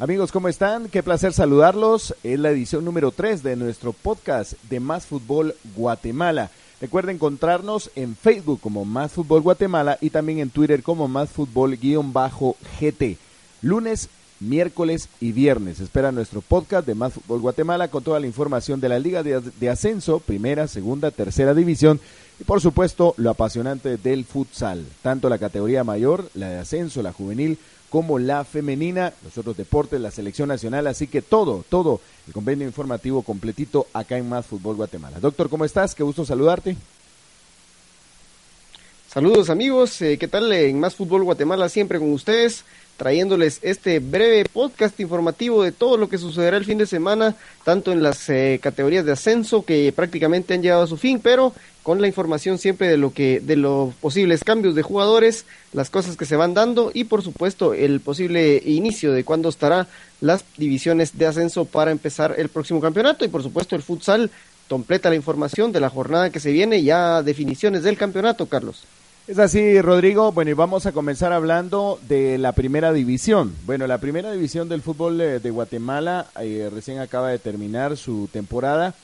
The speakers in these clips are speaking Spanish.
Amigos, ¿cómo están? Qué placer saludarlos. Es la edición número 3 de nuestro podcast de Más Fútbol Guatemala. Recuerden encontrarnos en Facebook como Más Fútbol Guatemala y también en Twitter como Más Fútbol-GT. Lunes miércoles y viernes. Espera nuestro podcast de Más Fútbol Guatemala con toda la información de la Liga de, Ascenso, primera, segunda, tercera división y por supuesto lo apasionante del futsal, tanto la categoría mayor, la de ascenso, la juvenil, como la femenina, los otros deportes, la selección nacional, así que todo, todo el convenio informativo completito acá en Más Fútbol Guatemala. Doctor, ¿cómo estás? Qué gusto saludarte. Saludos amigos, eh, ¿qué tal en Más Fútbol Guatemala? Siempre con ustedes trayéndoles este breve podcast informativo de todo lo que sucederá el fin de semana, tanto en las eh, categorías de ascenso que prácticamente han llegado a su fin, pero con la información siempre de lo que de los posibles cambios de jugadores, las cosas que se van dando y por supuesto el posible inicio de cuándo estará las divisiones de ascenso para empezar el próximo campeonato y por supuesto el futsal completa la información de la jornada que se viene, ya definiciones del campeonato, Carlos. Es así, Rodrigo. Bueno, y vamos a comenzar hablando de la primera división. Bueno, la primera división del fútbol de Guatemala eh, recién acaba de terminar su temporada.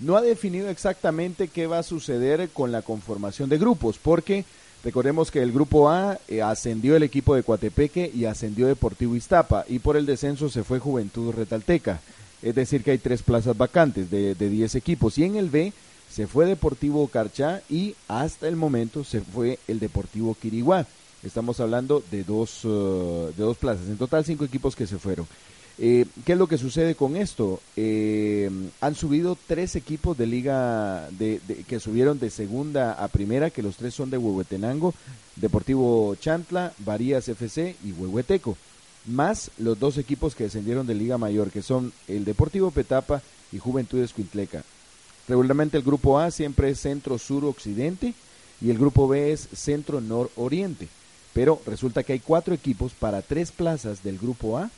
No ha definido exactamente qué va a suceder con la conformación de grupos, porque recordemos que el grupo A eh, ascendió el equipo de Coatepeque y ascendió Deportivo Iztapa, y por el descenso se fue Juventud Retalteca. Es decir, que hay tres plazas vacantes de 10 equipos. Y en el B se fue Deportivo Carchá y hasta el momento se fue el Deportivo Quiriguá. Estamos hablando de dos, uh, de dos plazas, en total cinco equipos que se fueron. Eh, ¿Qué es lo que sucede con esto? Eh, han subido tres equipos de liga de, que subieron de segunda a primera, que los tres son de Huehuetenango, Deportivo Chantla, Varías FC y Huehueteco, más los dos equipos que descendieron de Liga Mayor, que son el Deportivo Petapa y Juventud Escuintleca. Regularmente el grupo A siempre es centro-sur-occidente y el grupo B es centro-nor-oriente. Pero resulta que hay cuatro equipos para tres plazas del grupo A.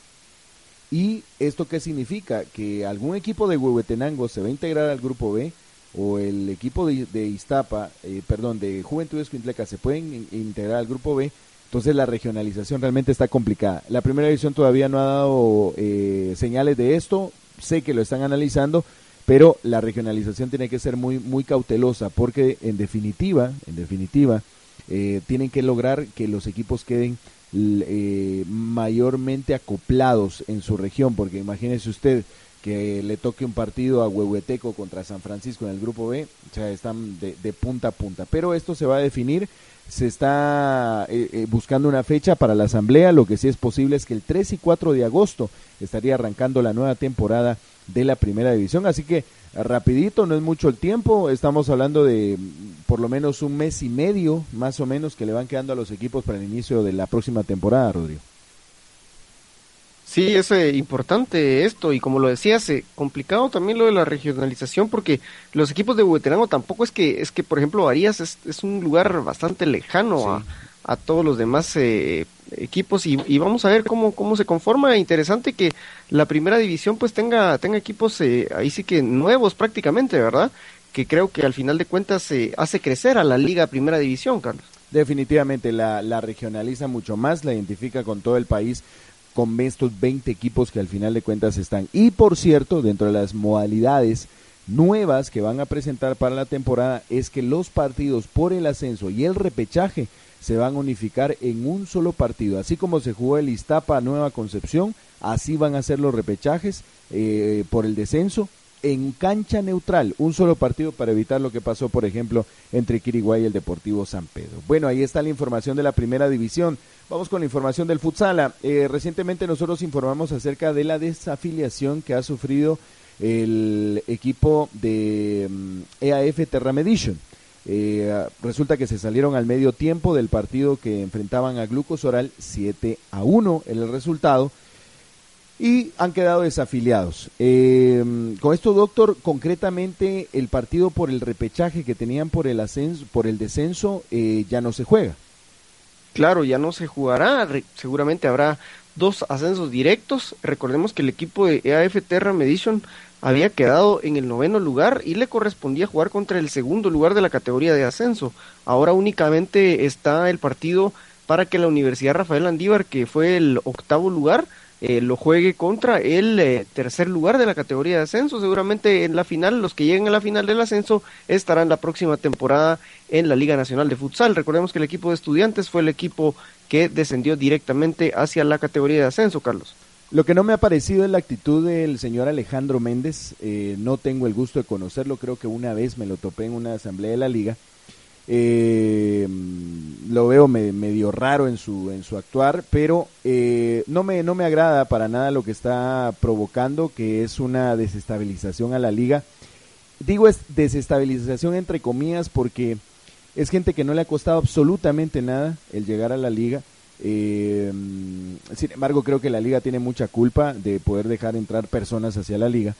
¿Y esto qué significa? Que algún equipo de Huehuetenango se va a integrar al grupo B o el equipo de, Iztapa, eh, perdón, de Juventud Escuintleca se pueden integrar al grupo B. Entonces la regionalización realmente está complicada. La primera división todavía no ha dado eh, señales de esto. Sé que lo están analizando, pero la regionalización tiene que ser muy muy cautelosa porque en definitiva en definitiva eh, tienen que lograr que los equipos queden eh, mayormente acoplados en su región porque imagínese usted que le toque un partido a Huehueteco contra San Francisco en el grupo B, o sea, están de, punta a punta. Pero esto se va a definir, se está eh, buscando una fecha para la asamblea, lo que sí es posible es que el 3 y 4 de agosto estaría arrancando la nueva temporada de la primera división. Así que rapidito, no es mucho el tiempo, estamos hablando de por lo menos un mes y medio más o menos que le van quedando a los equipos para el inicio de la próxima temporada, Rodrigo. Sí, es eh, importante esto y como lo decías, eh, complicado también lo de la regionalización porque los equipos de veterano tampoco es que, es que por ejemplo, Arias es, es un lugar bastante lejano a, a todos los demás eh, equipos y, vamos a ver cómo, cómo se conforma. Interesante que la primera división pues tenga, tenga equipos eh, ahí sí que nuevos prácticamente, ¿verdad? Que creo que al final de cuentas se hace crecer a la liga primera división, Carlos. Definitivamente la, la regionaliza mucho más, la identifica con todo el país con estos 20 equipos que al final de cuentas están. Y por cierto, dentro de las modalidades nuevas que van a presentar para la temporada es que los partidos por el ascenso y el repechaje se van a unificar en un solo partido. Así como se jugó el Iztapa Nueva Concepción, así van a ser los repechajes eh, por el descenso en cancha neutral, un solo partido para evitar lo que pasó, por ejemplo, entre Quiriguay y el Deportivo San Pedro. Bueno, ahí está la información de la primera división. Vamos con la información del futsala. Eh, recientemente nosotros informamos acerca de la desafiliación que ha sufrido el equipo de mm, EAF Terra Medition. Eh, resulta que se salieron al medio tiempo del partido que enfrentaban a Glucosoral 7 a 1 en el resultado. y han quedado desafiliados. Eh, con esto, doctor, concretamente el partido por el repechaje que tenían por el ascenso, por el descenso, eh, ya no se juega. Claro, ya no se jugará. Seguramente habrá dos ascensos directos. Recordemos que el equipo de EAF Terra Medition había quedado en el noveno lugar y le correspondía jugar contra el segundo lugar de la categoría de ascenso. Ahora únicamente está el partido para que la Universidad Rafael Andívar, que fue el octavo lugar, eh, lo juegue contra el eh, tercer lugar de la categoría de ascenso. Seguramente en la final, los que lleguen a la final del ascenso estarán la próxima temporada en la Liga Nacional de Futsal. Recordemos que el equipo de estudiantes fue el equipo que descendió directamente hacia la categoría de ascenso, Carlos. Lo que no me ha parecido es la actitud del señor Alejandro Méndez. Eh, no tengo el gusto de conocerlo, creo que una vez me lo topé en una asamblea de la liga eh, lo veo medio raro en su, en su actuar, pero eh, no, me, no me agrada para nada lo que está provocando, que es una desestabilización a la liga. Digo es desestabilización entre comillas porque es gente que no le ha costado absolutamente nada el llegar a la liga. Eh, sin embargo, creo que la liga tiene mucha culpa de poder dejar entrar personas hacia la liga.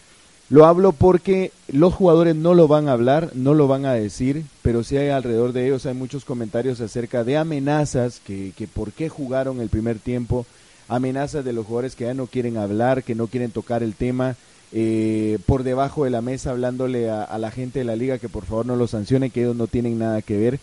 Lo hablo porque los jugadores no lo van a hablar, no lo van a decir, pero sí hay alrededor de ellos hay muchos comentarios acerca de amenazas, que, que por qué jugaron el primer tiempo, amenazas de los jugadores que ya no quieren hablar, que no quieren tocar el tema, eh, por debajo de la mesa hablándole a, a, la gente de la liga que por favor no lo sancione, que ellos no tienen nada que ver.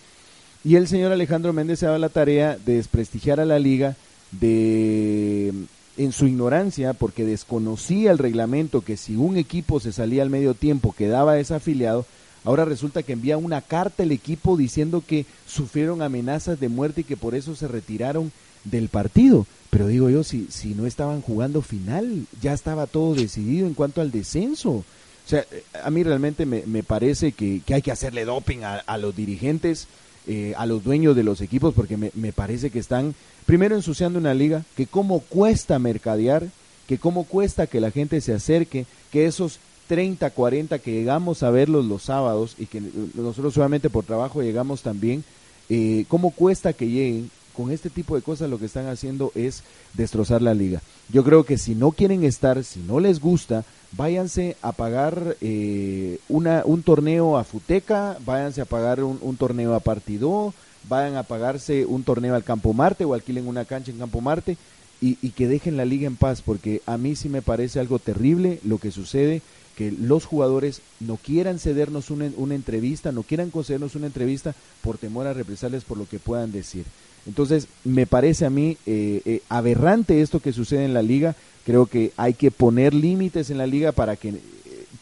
Y el señor Alejandro Méndez se la tarea de desprestigiar a la liga, de en su ignorancia, porque desconocía el reglamento que si un equipo se salía al medio tiempo quedaba desafiliado, ahora resulta que envía una carta al equipo diciendo que sufrieron amenazas de muerte y que por eso se retiraron del partido. Pero digo yo, si, si no estaban jugando final, ya estaba todo decidido en cuanto al descenso. O sea, a mí realmente me, me parece que, que, hay que hacerle doping a, a los dirigentes, eh, a los dueños de los equipos, porque me, me parece que están primero ensuciando una liga, que cómo cuesta mercadear, que cómo cuesta que la gente se acerque, que esos 30, 40 que llegamos a verlos los sábados y que nosotros solamente por trabajo llegamos también, eh, cómo cuesta que lleguen, con este tipo de cosas lo que están haciendo es destrozar la liga. Yo creo que si no quieren estar, si no les gusta, váyanse a pagar eh, una, un torneo a Futeca, váyanse a pagar un, torneo a Partido, vayan a pagarse un torneo al Campo Marte o alquilen una cancha en Campo Marte y, y, que dejen la liga en paz, porque a mí sí me parece algo terrible lo que sucede, que los jugadores no quieran cedernos una, una entrevista, no quieran concedernos una entrevista por temor a represalias por lo que puedan decir. Entonces, me parece a mí eh, eh, aberrante esto que sucede en la liga. Creo que hay que poner límites en la liga para que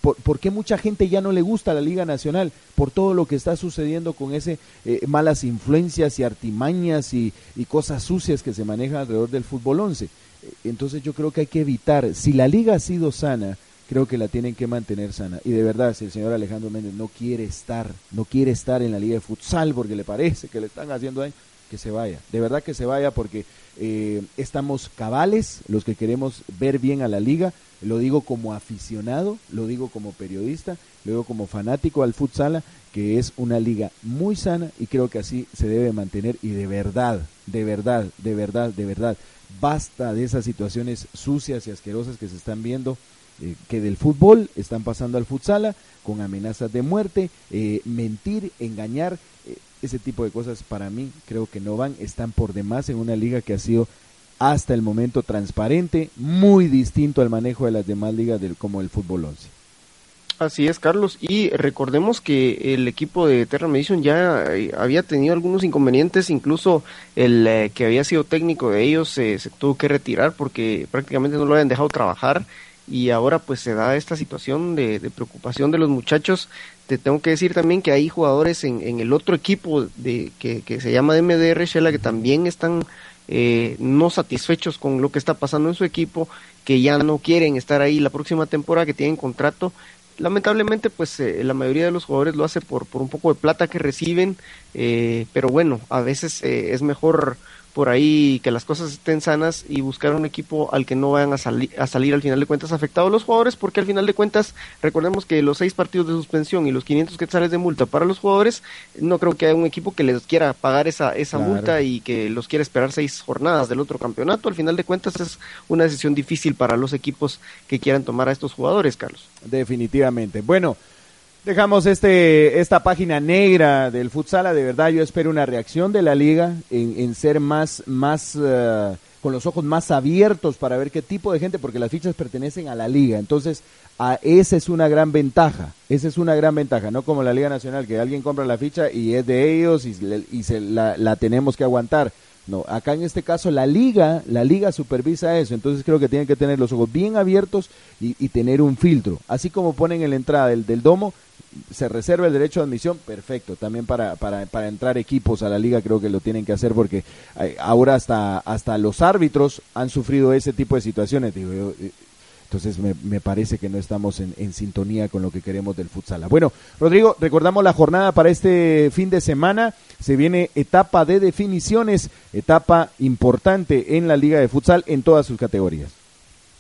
por, por, qué mucha gente ya no le gusta la Liga Nacional? Por todo lo que está sucediendo con ese eh, malas influencias y artimañas y, y, cosas sucias que se manejan alrededor del fútbol 11. Entonces yo creo que hay que evitar, si la liga ha sido sana, creo que la tienen que mantener sana. Y de verdad, si el señor Alejandro Méndez no quiere estar, no quiere estar en la liga de futsal porque le parece que le están haciendo daño, que se vaya. De verdad que se vaya porque eh, estamos cabales, los que queremos ver bien a la liga, lo digo como aficionado, lo digo como periodista, lo digo como fanático al futsal, que es una liga muy sana y creo que así se debe mantener y de verdad, de verdad, de verdad, de verdad, basta de esas situaciones sucias y asquerosas que se están viendo. Eh, que del fútbol están pasando al futsala con amenazas de muerte, eh, mentir, engañar, ese tipo de cosas para mí creo que no van, están por demás en una liga que ha sido hasta el momento transparente, muy distinto al manejo de las demás ligas del, como el fútbol 11. Así es, Carlos. Y recordemos que el equipo de Terra Medition ya eh, había tenido algunos inconvenientes, incluso el eh, que había sido técnico de ellos eh, se tuvo que retirar porque prácticamente no lo habían dejado trabajar y ahora pues se da esta situación de, preocupación de los muchachos. Te tengo que decir también que hay jugadores en, en el otro equipo de, que, que se llama MDR Shela que también están eh, no satisfechos con lo que está pasando en su equipo, que ya no quieren estar ahí la próxima temporada, que tienen contrato. Lamentablemente, pues eh, la mayoría de los jugadores lo hace por, por un poco de plata que reciben, eh, pero bueno, a veces eh, es mejor por ahí que las cosas estén sanas y buscar un equipo al que no vayan a, a salir al final de cuentas afectados los jugadores, porque al final de cuentas recordemos que los seis partidos de suspensión y los 500 quetzales de multa para los jugadores, no creo que haya un equipo que les quiera pagar esa, esa multa y que los quiera esperar seis jornadas del otro campeonato. Al final de cuentas es una decisión difícil para los equipos que quieran tomar a estos jugadores, Carlos. Definitivamente. Bueno. Dejamos este, esta página negra del futsal. De verdad, yo espero una reacción de la liga en, en ser más, más uh, con los ojos más abiertos para ver qué tipo de gente, porque las fichas pertenecen a la liga. Entonces, a, esa es una gran ventaja. Esa es una gran ventaja, no como la Liga Nacional, que alguien compra la ficha y es de ellos y, y se, la, la tenemos que aguantar. No, acá en este caso la liga, la liga supervisa eso, entonces creo que tienen que tener los ojos bien abiertos y, y tener un filtro. Así como ponen en la entrada del, del domo, se reserva el derecho de admisión, perfecto. También para, para, para entrar equipos a la liga creo que lo tienen que hacer porque eh, ahora hasta, hasta los árbitros han sufrido ese tipo de situaciones. Digo, yo, eh, entonces me, me, parece que no estamos en, en, sintonía con lo que queremos del futsal. Bueno, Rodrigo, recordamos la jornada para este fin de semana. Se viene etapa de definiciones, etapa importante en la liga de futsal en todas sus categorías.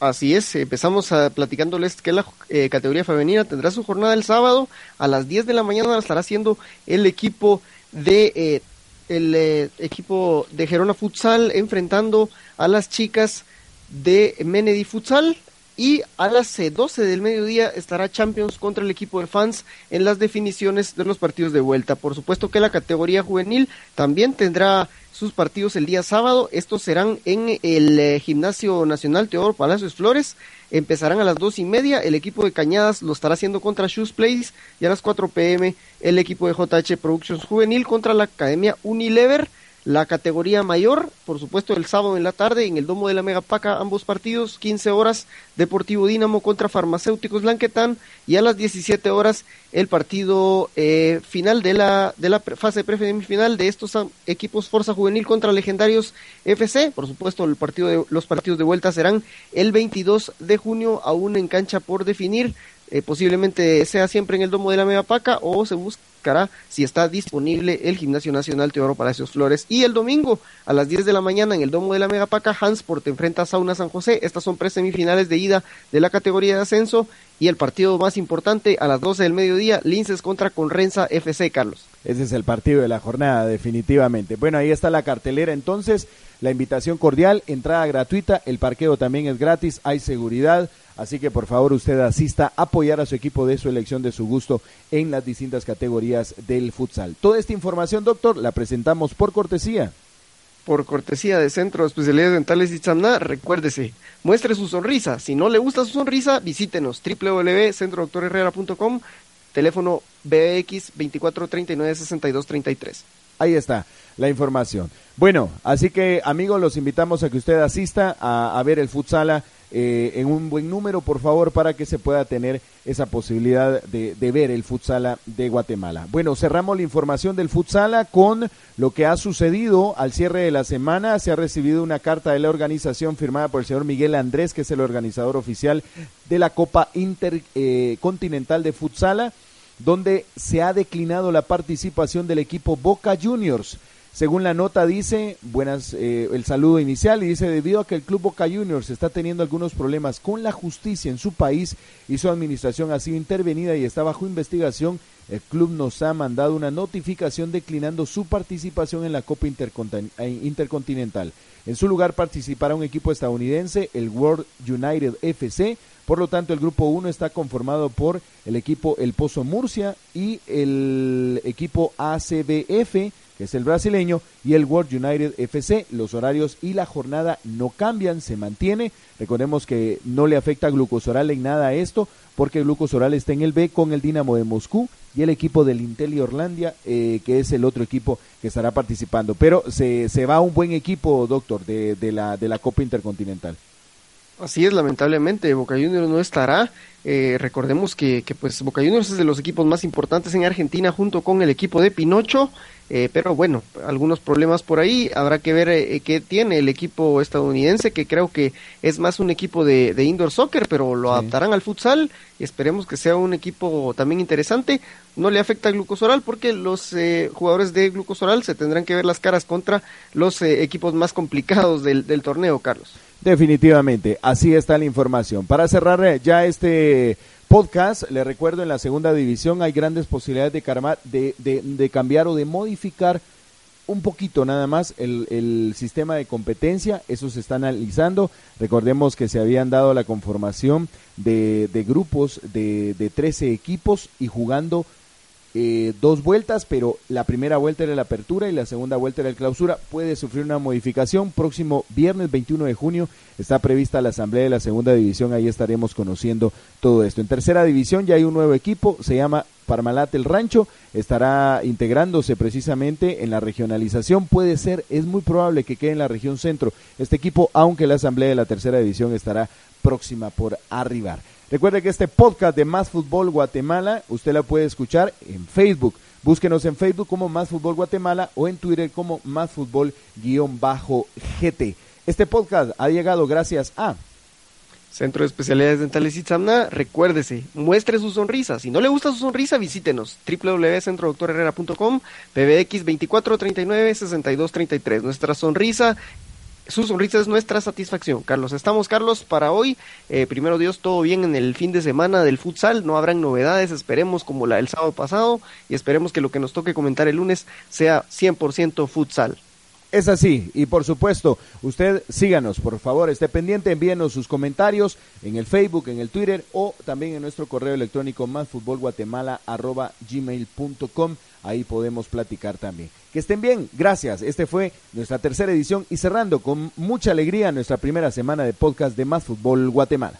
Así es, empezamos a, platicándoles que la eh, categoría femenina tendrá su jornada el sábado a las 10 de la mañana, estará haciendo el equipo de eh, el eh, equipo de Gerona Futsal enfrentando a las chicas de Menedy Futsal y a las 12 del mediodía estará Champions contra el equipo de fans en las definiciones de los partidos de vuelta. Por supuesto que la categoría juvenil también tendrá sus partidos el día sábado. Estos serán en el eh, Gimnasio Nacional Teodoro Palacios Flores. Empezarán a las dos y media. El equipo de Cañadas lo estará haciendo contra Shoes Place. Y a las 4 pm el equipo de JH Productions Juvenil contra la Academia Unilever. La categoría mayor, por supuesto, el sábado en la tarde en el Domo de la Megapaca, ambos partidos, 15 horas, Deportivo Dínamo contra Farmacéuticos Lanquetán y a las 17 horas el partido eh, final de la, de la fase prefemifinal de estos equipos Fuerza Juvenil contra Legendarios FC. Por supuesto, el partido de, los partidos de vuelta serán el 22 de junio, aún en cancha por definir. Eh, posiblemente sea siempre en el Domo de la Megapaca o se busque si está disponible el Gimnasio Nacional Teodoro Palacios Flores. Y el domingo a las 10 de la mañana en el Domo de la Megapaca, Hansport enfrenta a Sauna San José. Estas son presemifinales de ida de la categoría de ascenso. Y el partido más importante a las 12 del mediodía, Linces contra Conrenza FC, Carlos. Ese es el partido de la jornada, definitivamente. Bueno, ahí está la cartelera entonces. La invitación cordial, entrada gratuita, el parqueo también es gratis, hay seguridad. Así que por favor usted asista a apoyar a su equipo de su elección de su gusto en las distintas categorías del futsal. Toda esta información, doctor, la presentamos por cortesía. Por cortesía de Centro de Especialidades Dentales Itzamna, recuérdese, muestre su sonrisa. Si no le gusta su sonrisa, visítenos www.centrodoctorherrera.com, teléfono BX 2439 6233. Ahí está la información. Bueno, así que amigos, los invitamos a que usted asista a, a ver el futsala eh, en un buen número, por favor, para que se pueda tener esa posibilidad de, ver el futsala de Guatemala. Bueno, cerramos la información del futsala con lo que ha sucedido al cierre de la semana. Se ha recibido una carta de la organización firmada por el señor Miguel Andrés, que es el organizador oficial de la Copa Intercontinental eh, de Futsala, donde se ha declinado la participación del equipo Boca Juniors. Según la nota dice, buenas, eh, el saludo inicial y dice, debido a que el Club Boca Juniors está teniendo algunos problemas con la justicia en su país y su administración ha sido intervenida y está bajo investigación, el club nos ha mandado una notificación declinando su participación en la Copa eh, Intercontinental. En su lugar participará un equipo estadounidense, el World United FC. Por lo tanto, el grupo 1 está conformado por el equipo El Pozo Murcia y el equipo ACBF que es el brasileño, y el World United FC. Los horarios y la jornada no cambian, se mantiene. Recordemos que no le afecta a Glucosoral en nada a esto, porque Glucosoral está en el B con el Dinamo de Moscú y el equipo del Intel y Orlandia, eh, que es el otro equipo que estará participando. Pero se, se va un buen equipo, doctor, de, de, la, de la Copa Intercontinental. Así es, lamentablemente, Boca Juniors no estará. Eh, recordemos que, que, pues Boca Juniors es de los equipos más importantes en Argentina junto con el equipo de Pinocho, eh, pero bueno, algunos problemas por ahí, habrá que ver eh, qué tiene el equipo estadounidense, que creo que es más un equipo de, de indoor soccer, pero lo adaptarán al futsal y esperemos que sea un equipo también interesante. No le afecta a glucosoral porque los eh, jugadores de glucosoral se tendrán que ver las caras contra los eh, equipos más complicados del, del torneo, Carlos. Definitivamente, así está la información. Para cerrar eh, ya este podcast, le recuerdo en la segunda división hay grandes posibilidades de, de, de cambiar o de modificar un poquito nada más el, el, sistema de competencia, eso se está analizando. Recordemos que se habían dado la conformación de, de grupos de, de 13 equipos y jugando eh, dos vueltas, pero la primera vuelta era la apertura y la segunda vuelta era el clausura. Puede sufrir una modificación. Próximo viernes 21 de junio está prevista la asamblea de la segunda división. Ahí estaremos conociendo todo esto. En tercera división ya hay un nuevo equipo, se llama Parmalat el Rancho. Estará integrándose precisamente en la regionalización. Puede ser, es muy probable que quede en la región centro este equipo, aunque la asamblea de la tercera división estará próxima por arribar. Recuerde que este podcast de Más Fútbol Guatemala, usted la puede escuchar en Facebook. Búsquenos en Facebook como Más Fútbol Guatemala o en Twitter como Más Fútbol-GT. Este podcast ha llegado gracias a Centro de Especialidades Dentales Itzamna, recuérdese, muestre su sonrisa. Si no le gusta su sonrisa, visítenos www.centrodoctorherrera.com, PBX 2439-6233. Nuestra sonrisa su sonrisa es nuestra satisfacción. Carlos, estamos, Carlos, para hoy. Eh, primero Dios, todo bien en el fin de semana del futsal. No habrán novedades, esperemos como la del sábado pasado y esperemos que lo que nos toque comentar el lunes sea 100% futsal. Es así, y por supuesto, usted síganos, por favor, esté pendiente, envíenos sus comentarios en el Facebook, en el Twitter o también en nuestro correo electrónico másfutbolguatemala.gmail.com. Ahí podemos platicar también. Que estén bien, gracias. Este fue nuestra tercera edición y cerrando con mucha alegría nuestra primera semana de podcast de Más Fútbol Guatemala.